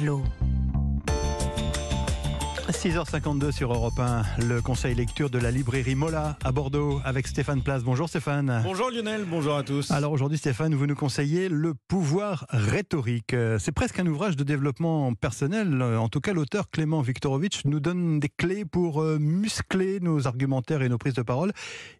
Low. 6h52 sur Europe 1, le conseil lecture de la librairie Mola à Bordeaux avec Stéphane Place. Bonjour Stéphane. Bonjour Lionel, bonjour à tous. Alors aujourd'hui Stéphane, vous nous conseillez le pouvoir rhétorique. C'est presque un ouvrage de développement personnel. En tout cas, l'auteur Clément Viktorovitch nous donne des clés pour euh, muscler nos argumentaires et nos prises de parole,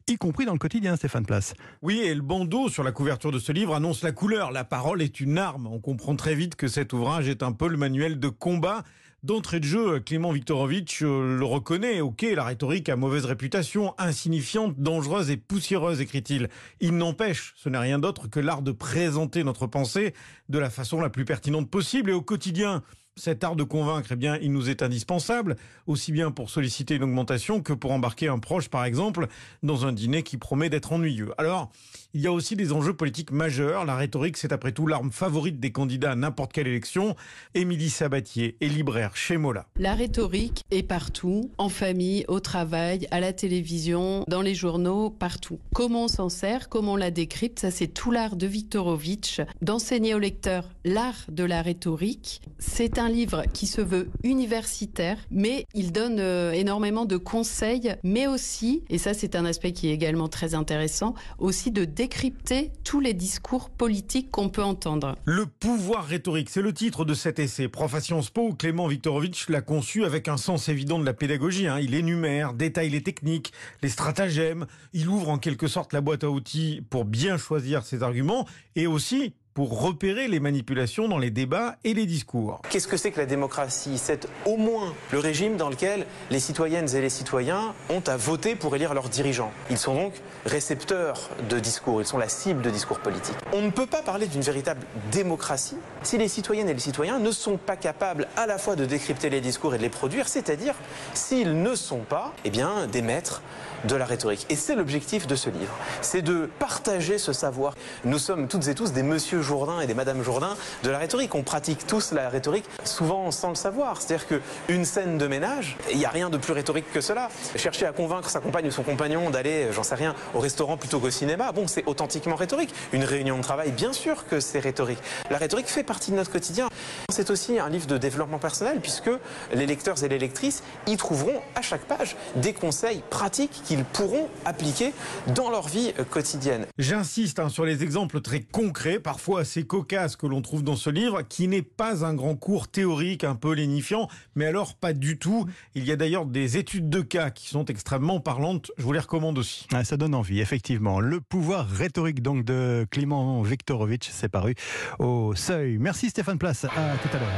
y compris dans le quotidien Stéphane Place. Oui, et le bandeau sur la couverture de ce livre annonce la couleur. La parole est une arme. On comprend très vite que cet ouvrage est un peu le manuel de combat D'entrée de jeu, Clément Viktorovitch euh, le reconnaît. Ok, la rhétorique a mauvaise réputation, insignifiante, dangereuse et poussiéreuse, écrit-il. Il n'empêche, ce n'est rien d'autre que l'art de présenter notre pensée de la façon la plus pertinente possible et au quotidien. Cet art de convaincre, eh bien, il nous est indispensable, aussi bien pour solliciter une augmentation que pour embarquer un proche, par exemple, dans un dîner qui promet d'être ennuyeux. Alors, il y a aussi des enjeux politiques majeurs. La rhétorique, c'est après tout l'arme favorite des candidats à n'importe quelle élection. Émilie Sabatier est libraire chez Mola. La rhétorique est partout, en famille, au travail, à la télévision, dans les journaux, partout. Comment on s'en sert, comment on la décrypte, ça c'est tout l'art de Viktorovitch. D'enseigner au lecteur l'art de la rhétorique, c'est un un livre qui se veut universitaire, mais il donne euh, énormément de conseils, mais aussi, et ça c'est un aspect qui est également très intéressant, aussi de décrypter tous les discours politiques qu'on peut entendre. Le pouvoir rhétorique, c'est le titre de cet essai. Prof à Sciences Po, Clément Viktorovitch l'a conçu avec un sens évident de la pédagogie. Hein. Il énumère, détaille les techniques, les stratagèmes, il ouvre en quelque sorte la boîte à outils pour bien choisir ses arguments et aussi pour repérer les manipulations dans les débats et les discours. Qu'est-ce que c'est que la démocratie? C'est au moins le régime dans lequel les citoyennes et les citoyens ont à voter pour élire leurs dirigeants. Ils sont donc récepteurs de discours, ils sont la cible de discours politiques. On ne peut pas parler d'une véritable démocratie si les citoyennes et les citoyens ne sont pas capables à la fois de décrypter les discours et de les produire, c'est-à-dire s'ils ne sont pas eh bien, des maîtres de la rhétorique. Et c'est l'objectif de ce livre, c'est de partager ce savoir. Nous sommes toutes et tous des monsieur Jourdain et des madame Jourdain de la rhétorique. On pratique tous la rhétorique, souvent sans le savoir. C'est-à-dire qu'une scène de ménage, il n'y a rien de plus rhétorique que cela. Chercher à convaincre sa compagne ou son compagnon d'aller, j'en sais rien, au restaurant plutôt qu'au cinéma, bon, c'est authentiquement rhétorique. Une réunion de travail, bien sûr que c'est rhétorique. La rhétorique fait partie de notre quotidien. C'est aussi un livre de développement personnel puisque les lecteurs et les lectrices y trouveront à chaque page des conseils pratiques qu'ils pourront appliquer dans leur vie quotidienne. J'insiste hein, sur les exemples très concrets, parfois assez cocasses que l'on trouve dans ce livre, qui n'est pas un grand cours théorique un peu lénifiant, mais alors pas du tout. Il y a d'ailleurs des études de cas qui sont extrêmement parlantes, je vous les recommande aussi. Ah, ça donne envie, effectivement. Le pouvoir rhétorique donc de Clément Viktorovitch, c'est paru au seuil. Merci Stéphane Place, à tout à l'heure.